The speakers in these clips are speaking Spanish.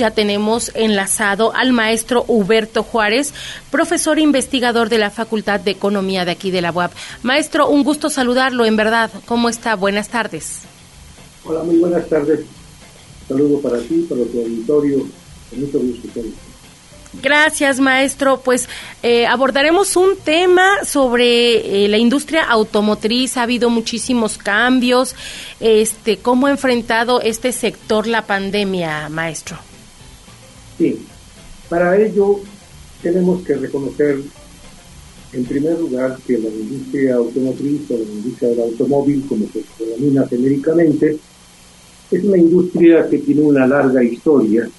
ya tenemos enlazado al maestro Huberto Juárez, profesor e investigador de la Facultad de Economía de aquí de la UAP. Maestro, un gusto saludarlo, en verdad. ¿Cómo está? Buenas tardes. Hola, muy buenas tardes. Saludo para ti, para tu auditorio. mucho gusto. Gracias, maestro. Pues eh, abordaremos un tema sobre eh, la industria automotriz. Ha habido muchísimos cambios. Este, ¿Cómo ha enfrentado este sector la pandemia, maestro? Sí, para ello tenemos que reconocer, en primer lugar, que la industria automotriz o la industria del automóvil, como se denomina genéricamente, es una industria que tiene una larga historia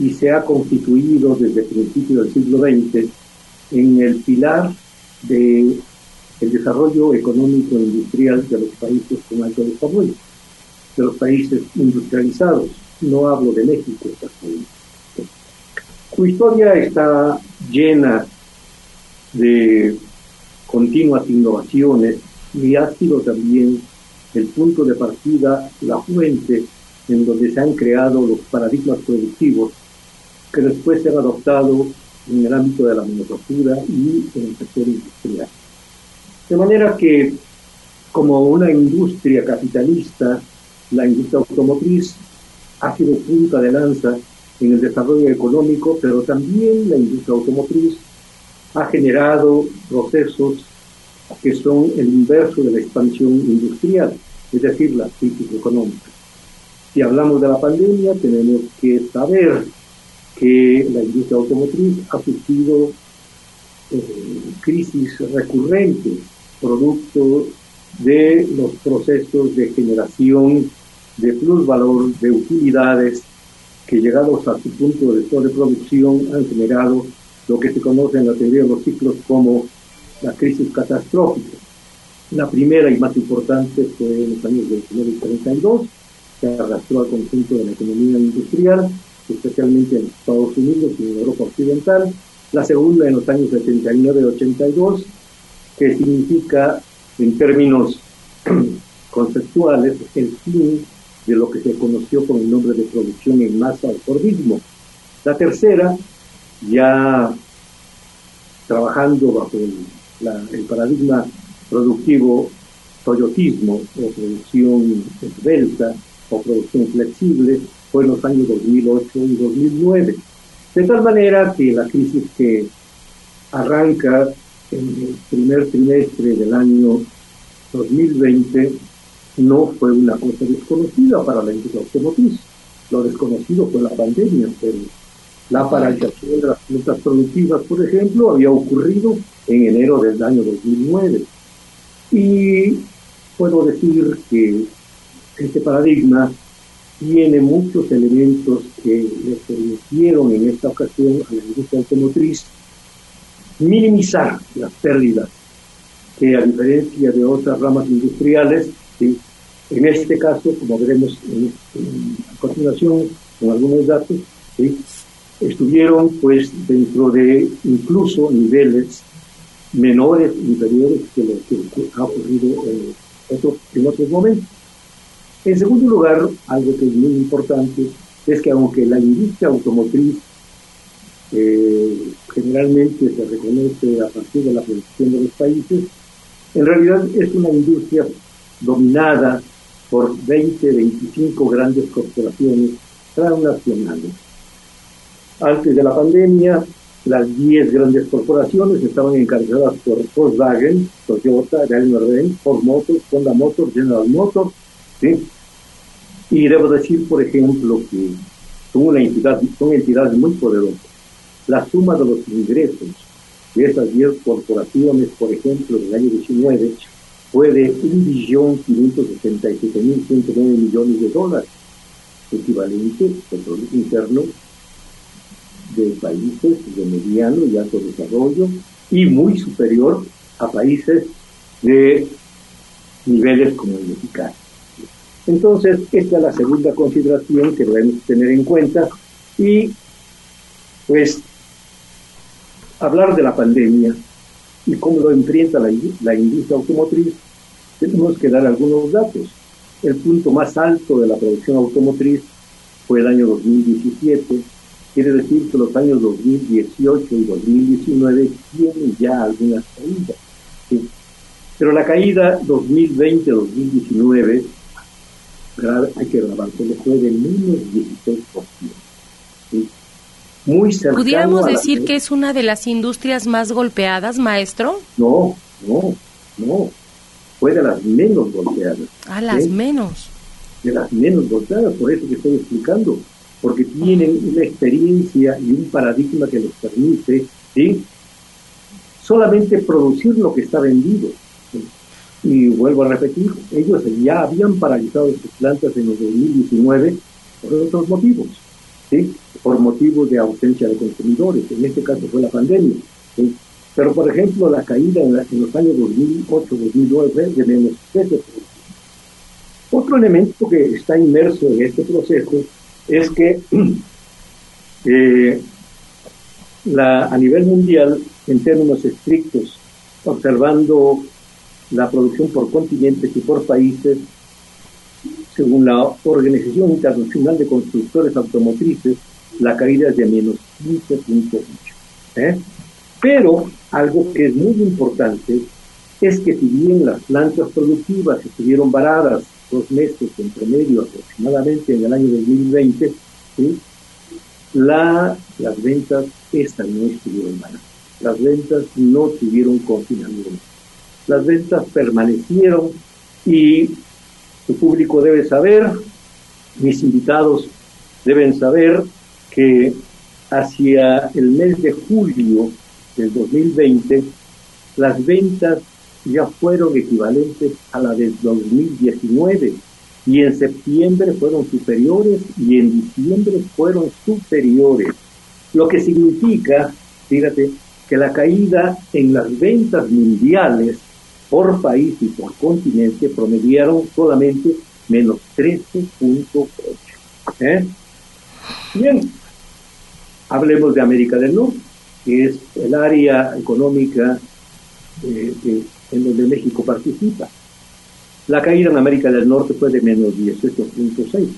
y se ha constituido desde el principio del siglo XX en el pilar de el desarrollo económico e industrial de los países con alto desarrollo, de los países industrializados. No hablo de México, Su historia está llena de continuas innovaciones y ha sido también el punto de partida, la fuente en donde se han creado los paradigmas productivos que después se han adoptado en el ámbito de la manufactura y en el sector industrial. De manera que, como una industria capitalista, la industria automotriz ha sido punta de lanza en el desarrollo económico, pero también la industria automotriz ha generado procesos que son el inverso de la expansión industrial, es decir, la crisis económica. Si hablamos de la pandemia, tenemos que saber que la industria automotriz ha sufrido eh, crisis recurrentes producto de los procesos de generación de plusvalor, de utilidades que llegados a su punto de sobreproducción han generado lo que se conoce en la teoría de los ciclos como la crisis catastrófica. La primera y más importante fue en los años 29 y 32, que arrastró al conjunto de la economía industrial especialmente en Estados Unidos y en Europa Occidental, la segunda en los años 79 y 82, que significa en términos conceptuales el fin de lo que se conoció con el nombre de producción en masa o Fordismo. La tercera, ya trabajando bajo el, paradigma productivo toyotismo o producción esbelta o producción flexible, fue en los años 2008 y 2009. De tal manera que la crisis que arranca en el primer trimestre del año 2020 no fue una cosa desconocida para la industria automotriz. Lo desconocido fue la pandemia, pero la paralización de las plantas productivas, por ejemplo, había ocurrido en enero del año 2009. Y puedo decir que este paradigma tiene muchos elementos que le permitieron en esta ocasión a la industria automotriz minimizar las pérdidas que a diferencia de otras ramas industriales, en este caso, como veremos a continuación con algunos datos, estuvieron pues dentro de incluso niveles menores, inferiores que lo que ha ocurrido en en otros momentos. En segundo lugar, algo que es muy importante es que aunque la industria automotriz eh, generalmente se reconoce a partir de la producción de los países, en realidad es una industria dominada por 20, 25 grandes corporaciones transnacionales. Antes de la pandemia, las 10 grandes corporaciones estaban encargadas por Volkswagen, Toyota, Daimler-Benz, Ford Motors, Honda Motors, General Motors, ¿sí? Y debo decir, por ejemplo, que son, una entidad, son entidades muy poderosas. La suma de los ingresos de esas 10 corporaciones, por ejemplo, en el año 19, fue de 1.567.109 millones de dólares, equivalente al Producto Interno de países de mediano y alto desarrollo y muy superior a países de niveles como el mexicano. Entonces, esta es la segunda consideración que debemos tener en cuenta y pues hablar de la pandemia y cómo lo enfrenta la, la industria automotriz, tenemos que dar algunos datos. El punto más alto de la producción automotriz fue el año 2017, quiere decir que los años 2018 y 2019 tienen ya algunas caídas. Pero la caída 2020-2019, hay que le fue de menos 16%. Muy cercano ¿Pudiéramos decir que es una de las industrias más golpeadas, maestro? No, no, no. Fue de las menos golpeadas. Ah, las menos. De las menos golpeadas, por eso que estoy explicando. Porque tienen una experiencia y un paradigma que les permite, ¿sí? Solamente producir lo que está vendido. Y vuelvo a repetir, ellos ya habían paralizado sus plantas en el 2019 por otros motivos, ¿sí? por motivos de ausencia de consumidores, en este caso fue la pandemia. Pero, por ejemplo, la caída en, los años 2008-2009 de menos 13%. Otro elemento que está inmerso en este proceso es que eh, a nivel mundial, en términos estrictos, observando la producción por continentes y por países, según la Organización Internacional de Constructores Automotrices, la caída es de menos 15.8. ¿eh? Pero algo que es muy importante es que si bien las plantas productivas estuvieron varadas dos meses en promedio aproximadamente en el año 2020, la, las ventas estas no estuvieron varadas. Las ventas no tuvieron confinamiento las ventas permanecieron y su público debe saber, mis invitados deben saber que hacia el mes de julio del 2020 las ventas ya fueron equivalentes a la del 2019 y en septiembre fueron superiores y en diciembre fueron superiores, lo que significa, fíjate, que la caída en las ventas mundiales por país y por continente promediaron solamente menos 13.8. ¿Eh? Bien, hablemos de América del Norte, que es el área económica eh, en donde México participa. La caída en América del Norte fue de menos 18.6.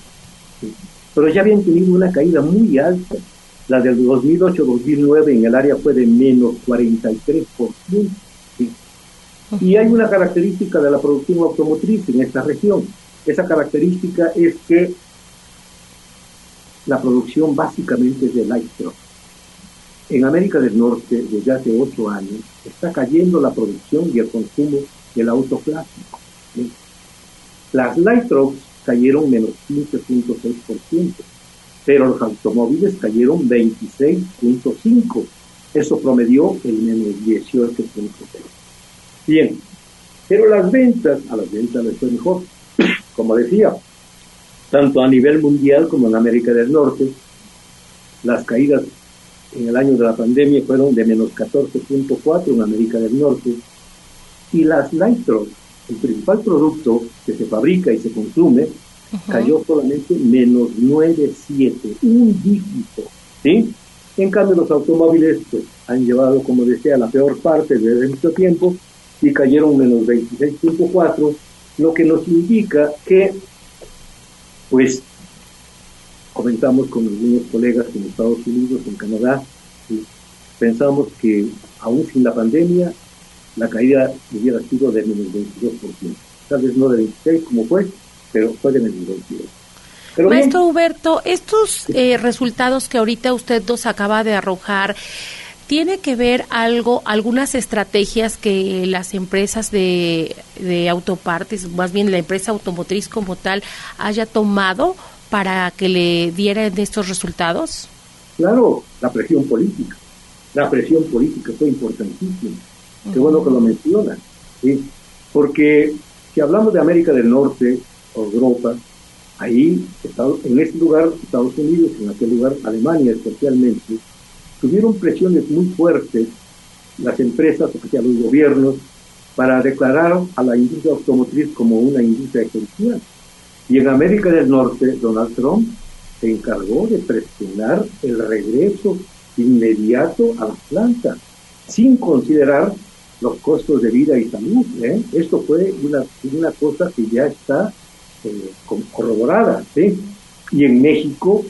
Pero ya habían tenido una caída muy alta. La del 2008-2009 en el área fue de menos 43%. Y hay una característica de la producción automotriz en esta región. Esa característica es que la producción básicamente es de light truck. En América del Norte, desde hace ocho años, está cayendo la producción y el consumo del auto clásico. Las light trucks cayeron menos 15.6%, pero los automóviles cayeron 26.5%. Eso promedió el menos 18.6%. Bien, pero las ventas, a las ventas les fue mejor. Como decía, tanto a nivel mundial como en América del Norte, las caídas en el año de la pandemia fueron de menos 14.4 en América del Norte y las nitro, el principal producto que se fabrica y se consume, cayó solamente menos 9.7, un dígito, ¿sí? En cambio los automóviles pues, han llevado, como decía, la peor parte desde mucho tiempo y cayeron menos 26.4, lo que nos indica que, pues, comentamos con algunos colegas en Estados Unidos, en Canadá, y pensamos que aún sin la pandemia, la caída hubiera sido de menos 22%. Tal vez no de 26 como fue, pero fue de menos 22%. Maestro Huberto, estos eh, resultados que ahorita usted nos acaba de arrojar, ¿Tiene que ver algo, algunas estrategias que las empresas de, de autopartes, más bien la empresa automotriz como tal, haya tomado para que le dieran estos resultados? Claro, la presión política. La presión política fue importantísima. Qué bueno que lo menciona. ¿sí? Porque si hablamos de América del Norte o Europa, ahí, en este lugar, Estados Unidos, en aquel lugar, Alemania especialmente, tuvieron presiones muy fuertes las empresas, sea, los gobiernos, para declarar a la industria automotriz como una industria esencial. Y en América del Norte, Donald Trump se encargó de presionar el regreso inmediato a las plantas, sin considerar los costos de vida y salud. ¿eh? Esto fue una, una cosa que ya está eh, corroborada. ¿sí? Y en México,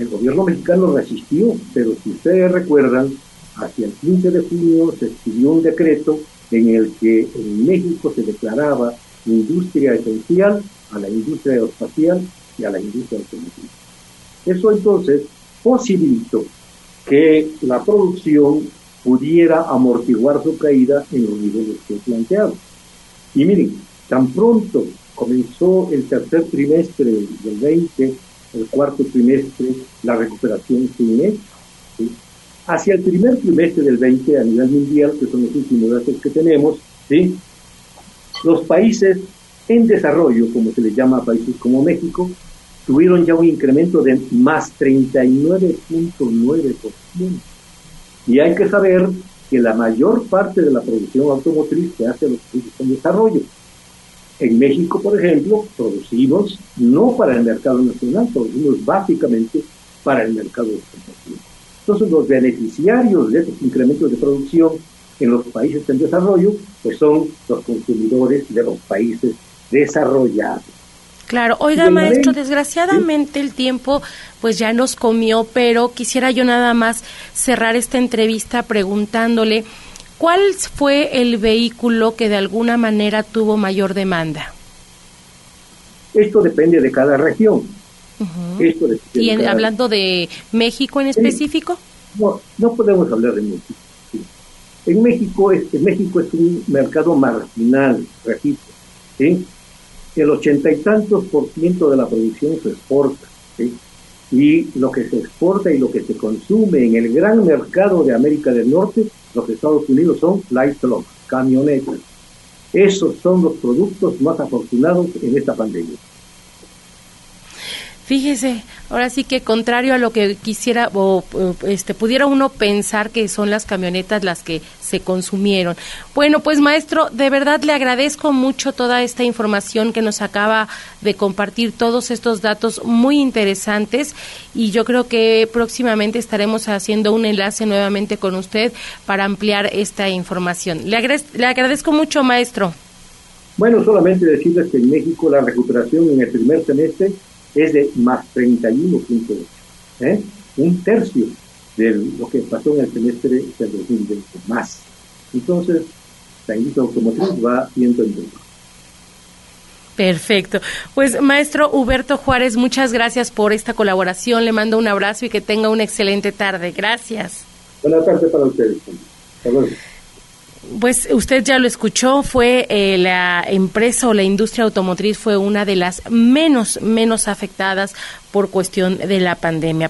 el gobierno mexicano resistió, pero si ustedes recuerdan, hacia el 15 de junio se expidió un decreto en el que en México se declaraba industria esencial a la industria aeroespacial y a la industria automotriz. Eso entonces posibilitó que la producción pudiera amortiguar su caída en los niveles que he planteado. Y miren, tan pronto comenzó el tercer trimestre del 20, el cuarto trimestre, la recuperación sin hacia el primer trimestre del 20 a nivel mundial, que son los últimos datos que tenemos, ¿sí? los países en desarrollo, como se les llama a países como México, tuvieron ya un incremento de más 39.9%. Y hay que saber que la mayor parte de la producción automotriz se hace en los países en desarrollo. En México, por ejemplo, producimos no para el mercado nacional, producimos básicamente para el mercado exportación. Entonces, los beneficiarios de estos incrementos de producción en los países en desarrollo, pues son los consumidores de los países desarrollados. Claro, oiga maestro, desgraciadamente el tiempo pues ya nos comió, pero quisiera yo nada más cerrar esta entrevista preguntándole cuál fue el vehículo que de alguna manera tuvo mayor demanda. Esto depende de cada región. ¿Y hablando de México en específico? No, no podemos hablar de México. En México, es, México es un mercado marginal, repito. ¿sí? el ochenta y tantos por ciento de la producción se exporta. Y lo que se exporta y lo que se consume en el gran mercado de América del Norte, los Estados Unidos, son light trucks, camionetas. Esos son los productos más afortunados en esta pandemia. Fíjese, ahora sí que contrario a lo que quisiera o este pudiera uno pensar que son las camionetas las que se consumieron. Bueno, pues maestro, de verdad le agradezco mucho toda esta información que nos acaba de compartir, todos estos datos muy interesantes y yo creo que próximamente estaremos haciendo un enlace nuevamente con usted para ampliar esta información. Le, le agradezco mucho, maestro. Bueno, solamente decirles que en México la recuperación en el primer semestre es de más 31.8, ¿eh? un tercio de lo que pasó en el semestre del 2020, más. Entonces, la industria automotriz va viendo en mundo. Perfecto. Pues maestro Huberto Juárez, muchas gracias por esta colaboración. Le mando un abrazo y que tenga una excelente tarde. Gracias. Buenas tardes para ustedes. Hasta luego. Pues usted ya lo escuchó, fue eh, la empresa o la industria automotriz fue una de las menos, menos afectadas por cuestión de la pandemia.